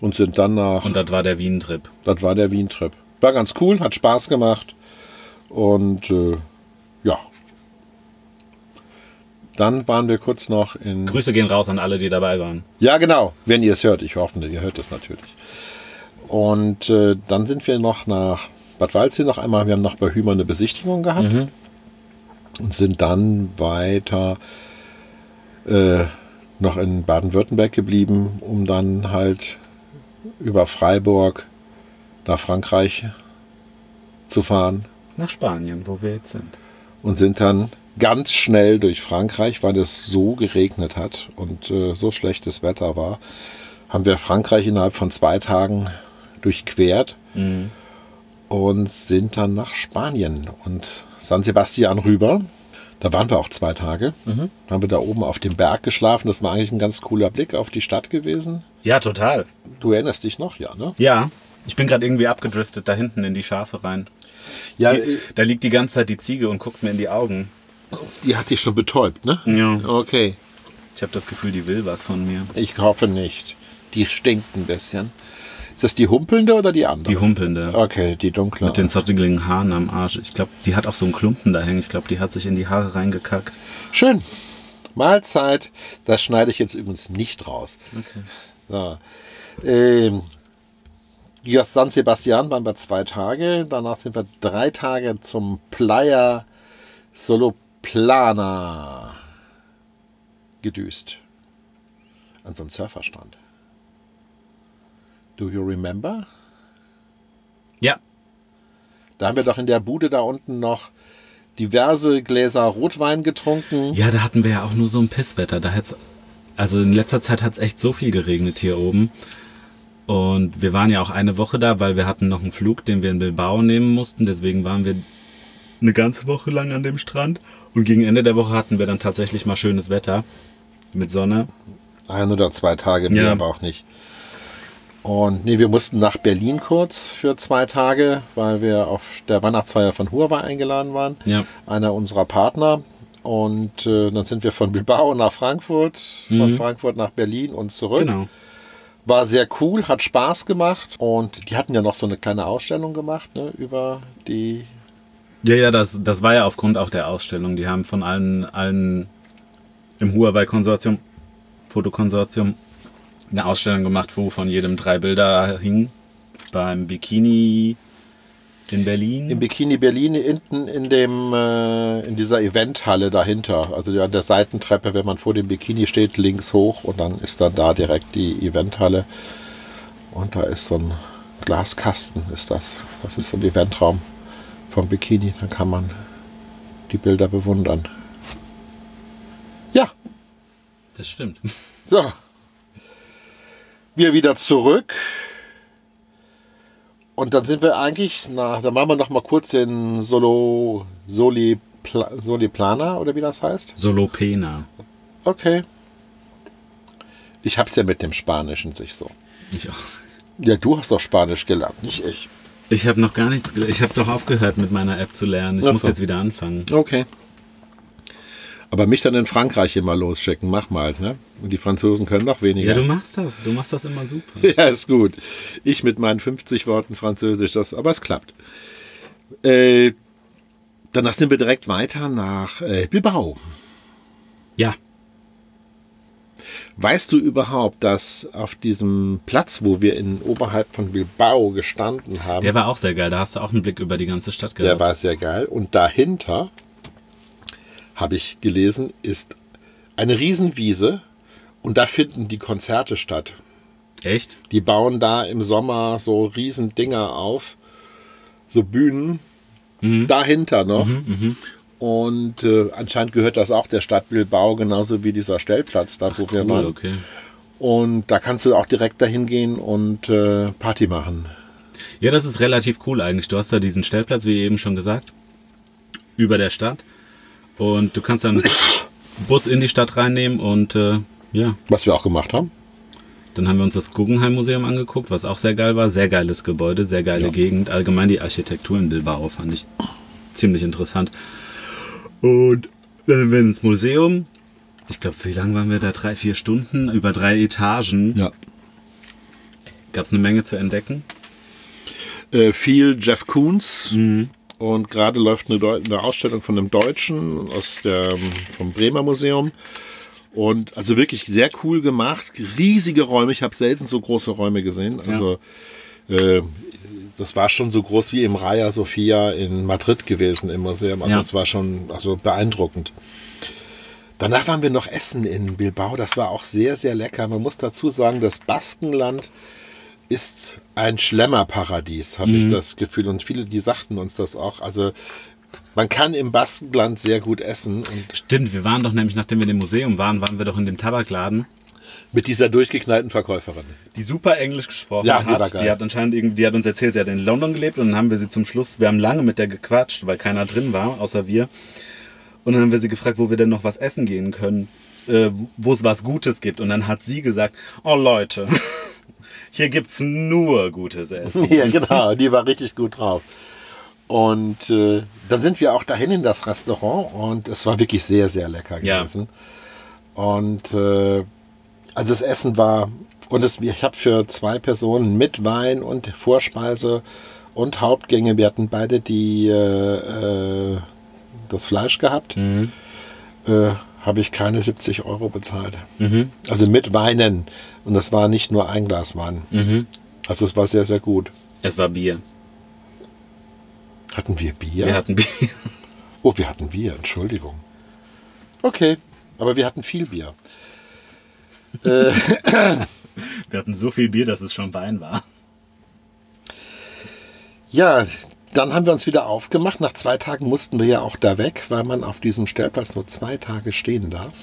Und sind dann nach,
Und das war der Wien-Trip.
das war der Wien-Trip. War ganz cool, hat Spaß gemacht. Und äh, ja. Dann waren wir kurz noch in.
Grüße gehen raus an alle, die dabei waren.
Ja, genau, wenn ihr es hört. Ich hoffe, ihr hört es natürlich. Und äh, dann sind wir noch nach Bad Waldsee noch einmal. Wir haben noch bei Hümer eine Besichtigung gehabt und sind dann weiter äh, noch in Baden-Württemberg geblieben, um dann halt über Freiburg nach Frankreich zu fahren
Nach Spanien, wo wir jetzt sind.
und sind dann ganz schnell durch Frankreich, weil es so geregnet hat und äh, so schlechtes Wetter war, haben wir Frankreich innerhalb von zwei Tagen durchquert und sind dann nach Spanien und San Sebastian rüber. Da waren wir auch zwei Tage. Haben wir da oben auf dem Berg geschlafen. Das war eigentlich ein ganz cooler Blick auf die Stadt gewesen.
Ja, total.
Du erinnerst dich noch, ja, ne?
Ja, ich bin gerade irgendwie abgedriftet da hinten in die Schafe rein.
Ja,
Die, da liegt die ganze Zeit die Ziege und guckt mir in die Augen.
die hat dich schon betäubt, ne?
Ja.
Okay.
Ich habe das Gefühl, die will was von mir.
Ich hoffe nicht. Die stinkt ein bisschen. Ist das die humpelnde oder die andere?
Die humpelnde.
Okay, die dunkle.
Mit den zottigen Haaren am Arsch. Ich glaube, die hat auch so einen Klumpen da hängen. Ich glaube, die hat sich in die Haare reingekackt.
Schön. Mahlzeit. Das schneide ich jetzt übrigens nicht raus.
Okay.
So. Ähm, ja, San Sebastian waren wir zwei Tage. Danach sind wir drei Tage zum Playa Soloplana gedüst. An so einem Surferstrand. Do you remember?
Ja,
Da haben wir doch in der Bude da unten noch diverse Gläser Rotwein getrunken.
ja, da hatten wir ja auch nur so ein Pisswetter. Da hat's, also in letzter Zeit hat es echt so viel geregnet hier oben. Und wir waren ja auch eine Woche da, weil wir hatten noch einen Flug, den wir in Bilbao nehmen mussten. Deswegen waren wir eine ganze Woche lang an dem Strand. Und gegen Ende der Woche hatten wir dann tatsächlich mal schönes Wetter mit Sonne.
Ein oder zwei Tage, mehr
Ja.
aber auch nicht. Und nee, wir mussten nach Berlin kurz für zwei Tage, weil wir auf der Weihnachtsfeier von Huawei eingeladen waren.
Ja.
Einer unserer Partner. Und äh, dann sind wir von Bilbao nach Frankfurt, von Frankfurt nach Berlin und zurück.
Genau.
War sehr cool, hat Spaß gemacht. Und die hatten ja noch so eine kleine Ausstellung gemacht ne, über die
Ja, ja, das, das war ja aufgrund auch der Ausstellung. Die haben von allen, allen im Huawei-Konsortium, Fotokonsortium, eine Ausstellung gemacht, wo von jedem drei Bilder hingen. Beim Bikini in Berlin.
Im Bikini Berlin hinten in dem äh, in dieser Eventhalle dahinter, also an der Seitentreppe, wenn man vor dem Bikini steht, links hoch und dann ist dann da direkt die Eventhalle und da ist so ein Glaskasten, ist das. Das ist so ein Eventraum vom Bikini, dann kann man die Bilder bewundern. Ja,
das stimmt.
so. Wir wieder zurück. Und dann sind wir eigentlich, na, dann machen wir noch mal kurz den Solo, Soli, Pla, Soli Plana oder wie das heißt.
Solopena.
Okay. Ich hab's ja mit dem Spanischen sich so.
Ich auch.
Ja, du hast doch Spanisch gelernt, nicht ich.
Ich habe noch gar nichts, gel- ich habe doch aufgehört mit meiner App zu lernen. Ich
Ach
muss jetzt wieder anfangen.
Okay. Aber mich dann in Frankreich immer losschicken, mach mal, ne? Und die Franzosen können noch weniger.
Ja, du machst das. Du machst das immer super. <laughs>
Ja, ist gut. Ich mit meinen 50 Worten Französisch, das, aber es klappt. Äh, danach sind wir direkt weiter nach äh, Bilbao.
Ja,
Weißt du überhaupt, dass auf diesem Platz, wo wir in oberhalb von Bilbao gestanden haben,
Der war auch sehr geil. Da hast du auch einen Blick über die ganze Stadt
der
gehabt.
war sehr geil. Und dahinter, habe ich gelesen, ist eine Riesenwiese und da finden die Konzerte statt.
Echt?
Die bauen da im Sommer so riesen Dinger auf, so Bühnen, dahinter noch. Und äh, anscheinend gehört das auch der Stadt Bilbao, genauso wie dieser Stellplatz da, wo wir
Cool,
waren.
okay.
Und da kannst du auch direkt dahin gehen und äh, Party machen.
Ja, das ist relativ cool eigentlich. Du hast da diesen Stellplatz, wie eben schon gesagt, über der Stadt. Und du kannst dann Bus in die Stadt reinnehmen und äh, ja,
Was wir auch gemacht haben.
dann haben wir uns das Guggenheim Museum angeguckt, was auch sehr geil war. Sehr geiles Gebäude, sehr geile Gegend. Allgemein die Architektur in Bilbao fand ich ziemlich interessant. Und dann sind wir ins Museum. Ich glaube, wie lange waren wir da? Drei, vier Stunden über drei Etagen.
Ja.
Gab es eine Menge zu entdecken.
Äh, viel Jeff Koons. Und gerade läuft eine, eine Ausstellung von einem Deutschen aus der, vom Bremer Museum. Und also wirklich sehr cool gemacht. Riesige Räume. Ich habe selten so große Räume gesehen. Also äh, das war schon so groß wie im Raya Sofia in Madrid gewesen im Museum. Also
Ja.
das war schon also beeindruckend. Danach waren wir noch essen in Bilbao. Das war auch sehr, sehr lecker. Man muss dazu sagen, das Baskenland ist ein Schlemmerparadies, habe ich das Gefühl. Und viele, die sagten uns das auch. Also man kann im Baskenland sehr gut essen. Und
Stimmt, wir waren doch nämlich, nachdem wir im Museum waren, waren wir doch in dem Tabakladen.
mit dieser durchgeknallten Verkäuferin.
die super Englisch gesprochen
Ja, die
hat. Die hat anscheinend irgendwie, die hat uns erzählt, sie hat in London gelebt und dann haben wir sie zum Schluss, wir haben lange mit der gequatscht, weil keiner drin war, außer wir. Und dann haben wir sie gefragt, wo wir denn noch was essen gehen können, äh, wo es was Gutes gibt. Und dann hat sie gesagt, oh Leute, <laughs> hier gibt's nur gutes Essen. <laughs>
ja, genau, die war richtig gut drauf. Und äh, dann sind wir auch dahin in das Restaurant und es war wirklich sehr, sehr lecker
Ja.
gewesen. Und äh, also das Essen war, und es, ich habe für zwei Personen mit Wein und Vorspeise und Hauptgänge, wir hatten beide die, äh, äh, das Fleisch gehabt, äh, habe ich keine 70 Euro bezahlt. Also mit Weinen. Und das war nicht nur ein Glas Wein. Also es war sehr, sehr gut.
Es war Bier.
Hatten wir Bier?
Wir hatten Bier. <laughs>
oh, wir hatten Bier, Entschuldigung. Okay, aber wir hatten viel Bier. <laughs>
Wir hatten so viel Bier, dass es schon Wein war.
Ja, dann haben wir uns wieder aufgemacht. Nach zwei Tagen mussten wir ja auch da weg, weil man auf diesem Stellplatz nur zwei Tage stehen darf.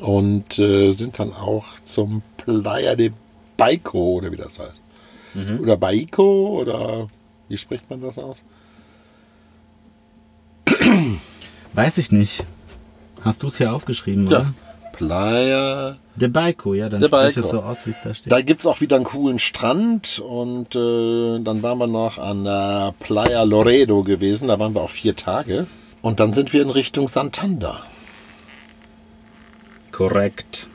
Und äh, sind dann auch zum Playa de Baico, oder wie das heißt. Oder Baico, oder wie spricht man das aus?
Weiß ich nicht. Hast du es hier aufgeschrieben,
Ja.
oder?
Playa
Der Baiko, ja, dann
Der
sprich
Baiko.
es so aus, wie es da steht.
Da gibt es auch wieder einen coolen Strand und äh, dann waren wir noch an der Playa Loredo gewesen. Da waren wir auch vier Tage. Und dann sind wir in Richtung Santander.
Korrekt.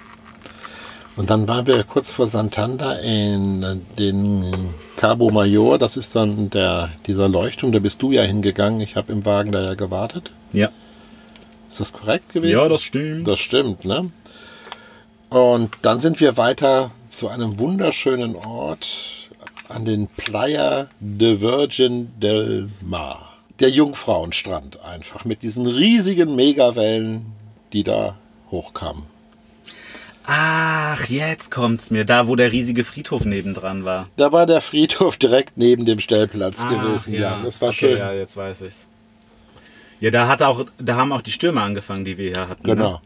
Und dann waren wir kurz vor Santander in den Cabo Mayor. Das ist dann der, dieser Leuchtturm. Da bist du ja hingegangen. Ich habe im Wagen da ja gewartet.
Ja.
Ist das korrekt gewesen?
Ja, das stimmt.
Das stimmt, ne? Und dann sind wir weiter zu einem wunderschönen Ort an den Playa de Virgin del Mar. Der Jungfrauenstrand einfach mit diesen riesigen Megawellen, die da hochkamen.
Ach, jetzt kommt's mir. Da, wo der riesige Friedhof nebendran war.
Da war der Friedhof direkt neben dem Stellplatz
Ach,
gewesen. Ja, das war
Okay,
schön.
Ja, jetzt weiß ich's. Ja, da hat auch, da haben auch die Stürme angefangen, die wir hier hatten.
Genau.
Ne?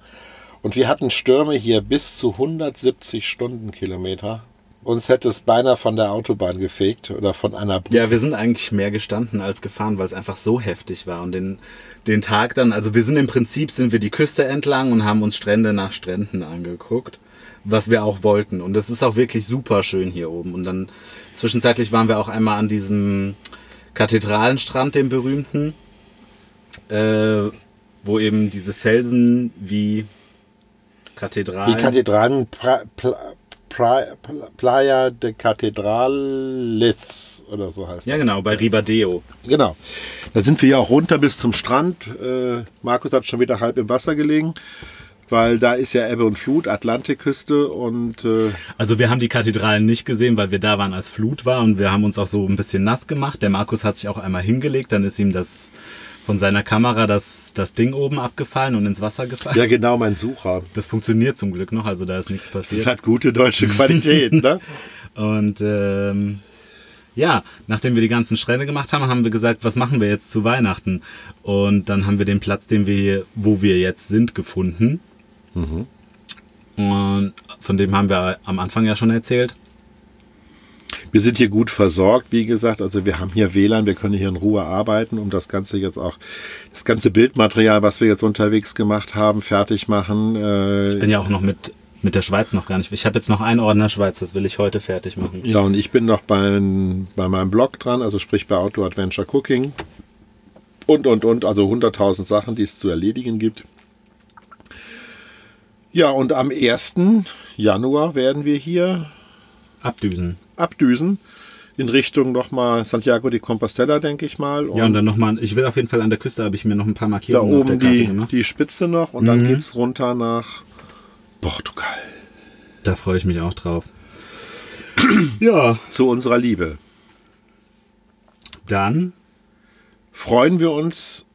Und wir hatten Stürme hier bis zu 170 Stundenkilometer. Uns hätte es beinahe von der Autobahn gefegt oder von einer Brücke.
Ja, wir sind eigentlich mehr gestanden als gefahren, weil es einfach so heftig war. Und den, den Tag dann, also wir sind im Prinzip, sind wir die Küste entlang und haben uns Strände nach Stränden angeguckt, was wir auch wollten. Und es ist auch wirklich super schön hier oben. Und dann zwischenzeitlich waren wir auch einmal an diesem Kathedralenstrand, dem berühmten, äh, wo eben diese Felsen wie Kathedralen.
Die Kathedralen pra, Pra, Pla- Playa de Catedrales oder so heißt
ja,
das.
genau, bei Ribadeo.
Genau. Da sind wir ja auch runter bis zum Strand. Äh, Markus hat schon wieder halb im Wasser gelegen. weil da ist ja Ebbe und Flut, Atlantikküste und äh,
Also wir haben die Kathedralen nicht gesehen, weil wir da waren, als Flut war und wir haben uns auch so ein bisschen nass gemacht. Der Markus hat sich auch einmal hingelegt, dann ist ihm das von seiner Kamera das, das Ding oben abgefallen und ins Wasser gefallen.
ja genau mein Sucher.
Das funktioniert zum Glück noch, also da ist nichts
Das
passiert.
hat gute deutsche Qualität, ne? <laughs>
Und ähm, ja, nachdem wir die ganzen Strände gemacht haben, haben wir gesagt, was machen wir jetzt zu Weihnachten? Und dann haben wir den Platz, den wir hier, wo wir jetzt sind, gefunden. Und von dem haben wir am Anfang ja schon erzählt.
Wir sind hier gut versorgt, wie gesagt. Also wir haben hier WLAN, wir können hier in Ruhe arbeiten, um das Ganze jetzt auch, das ganze Bildmaterial, was wir jetzt unterwegs gemacht haben, fertig machen. Äh,
Ich bin ja auch noch mit, mit der Schweiz noch gar nicht. Ich habe jetzt noch einen Ordner Schweiz, das will ich heute fertig machen.
ja, und ich bin noch bei, bei meinem Blog dran, also sprich bei Outdoor Adventure Cooking. Und, und, und, also 100.000 Sachen, die es zu erledigen gibt. Ja, und am 1. Januar werden wir hier
Abdüsen.
Abdüsen in Richtung nochmal Santiago de Compostela, denke ich mal.
Ja, und dann nochmal, ich will auf jeden Fall an der Küste, habe ich mir noch ein paar
da
Markierungen der
oben die,
gemacht.
die Spitze noch und dann geht's runter nach Portugal.
Da freue ich mich auch drauf. <clears throat> ja,
Zu unserer Liebe.
dann
Freuen wir uns,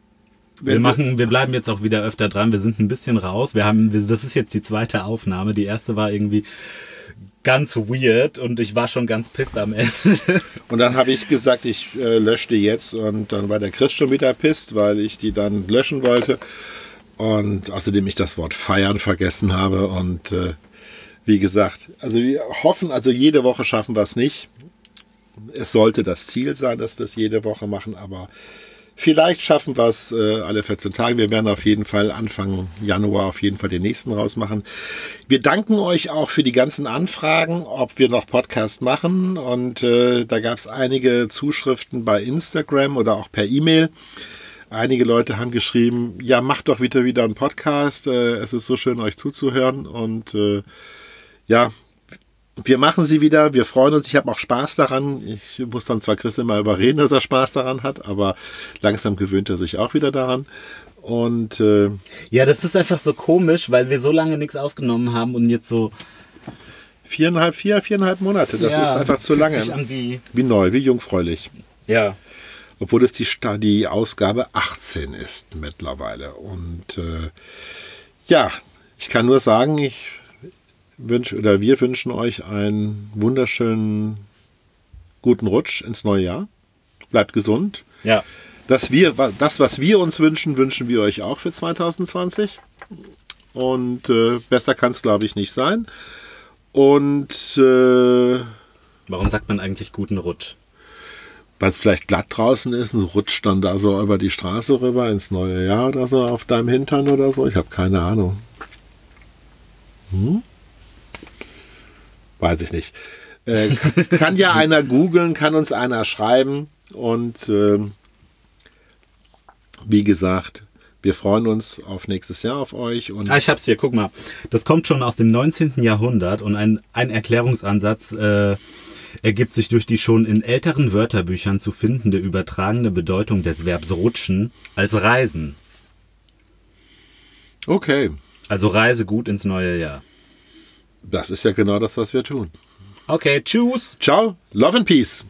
Wir machen, wir bleiben jetzt auch wieder öfter dran. Wir sind ein bisschen raus. Wir haben, das ist jetzt die zweite Aufnahme. Die erste war irgendwie ganz weird und ich war schon ganz pisst am Ende. <laughs>
Und dann habe ich gesagt, ich äh, lösche die jetzt und dann war der Chris schon wieder pisst, weil ich die dann löschen wollte. Und außerdem ich das Wort feiern vergessen habe. Und äh, wie gesagt, also wir hoffen, also jede Woche schaffen wir es nicht. Es sollte das Ziel sein, dass wir es jede Woche machen, aber vielleicht schaffen wir es äh, alle 14 Tage. Wir werden auf jeden Fall Anfang Januar auf jeden Fall den nächsten rausmachen. Wir danken euch auch für die ganzen Anfragen, ob wir noch Podcast machen. Und äh, da gab es einige Zuschriften bei Instagram oder auch per E-Mail. Einige Leute haben geschrieben, ja, macht doch wieder wieder einen Podcast. Äh, es ist so schön, euch zuzuhören. Und äh, ja, wir machen sie wieder. Wir freuen uns. Ich habe auch Spaß daran. Ich muss dann zwar Chris immer überreden, dass er Spaß daran hat, aber langsam gewöhnt er sich auch wieder daran. Und äh,
ja, das ist einfach so komisch, weil wir so lange nichts aufgenommen haben und jetzt so.
viereinhalb, vier, viereinhalb Monate, das
Ja,
ist einfach zu lange.
Wie,
Wie neu, wie jungfräulich.
ja.
Obwohl es die, die Ausgabe 18 ist mittlerweile. Und äh, ja, ich kann nur sagen, ich wünsche oder wir wünschen euch einen wunderschönen guten Rutsch ins neue Jahr. Bleibt gesund.
Ja.
Das, wir, das, was wir uns wünschen, wünschen wir euch auch für 2020. Und äh, besser kann es, glaube ich, nicht sein. Und äh,
Warum sagt man eigentlich guten Rutsch?
weil es vielleicht glatt draußen ist, und rutscht dann da so über die Straße rüber ins neue Jahr oder so auf deinem Hintern oder so. Ich habe keine Ahnung. Hm? Weiß ich nicht. Äh, kann, kann ja einer googeln, kann uns einer schreiben und ähm, wie gesagt, wir freuen uns auf nächstes Jahr auf euch und
Ah, ich hab's hier, guck mal. Das kommt schon aus dem 19. Jahrhundert und ein, ein Erklärungsansatz äh, ergibt sich durch die schon in älteren Wörterbüchern zu findende übertragene Bedeutung des Verbs rutschen als Reisen.
okay,
Also reise gut ins neue Jahr.
Das ist ja genau das, was wir tun.
Okay, tschüss.
Ciao, love and peace.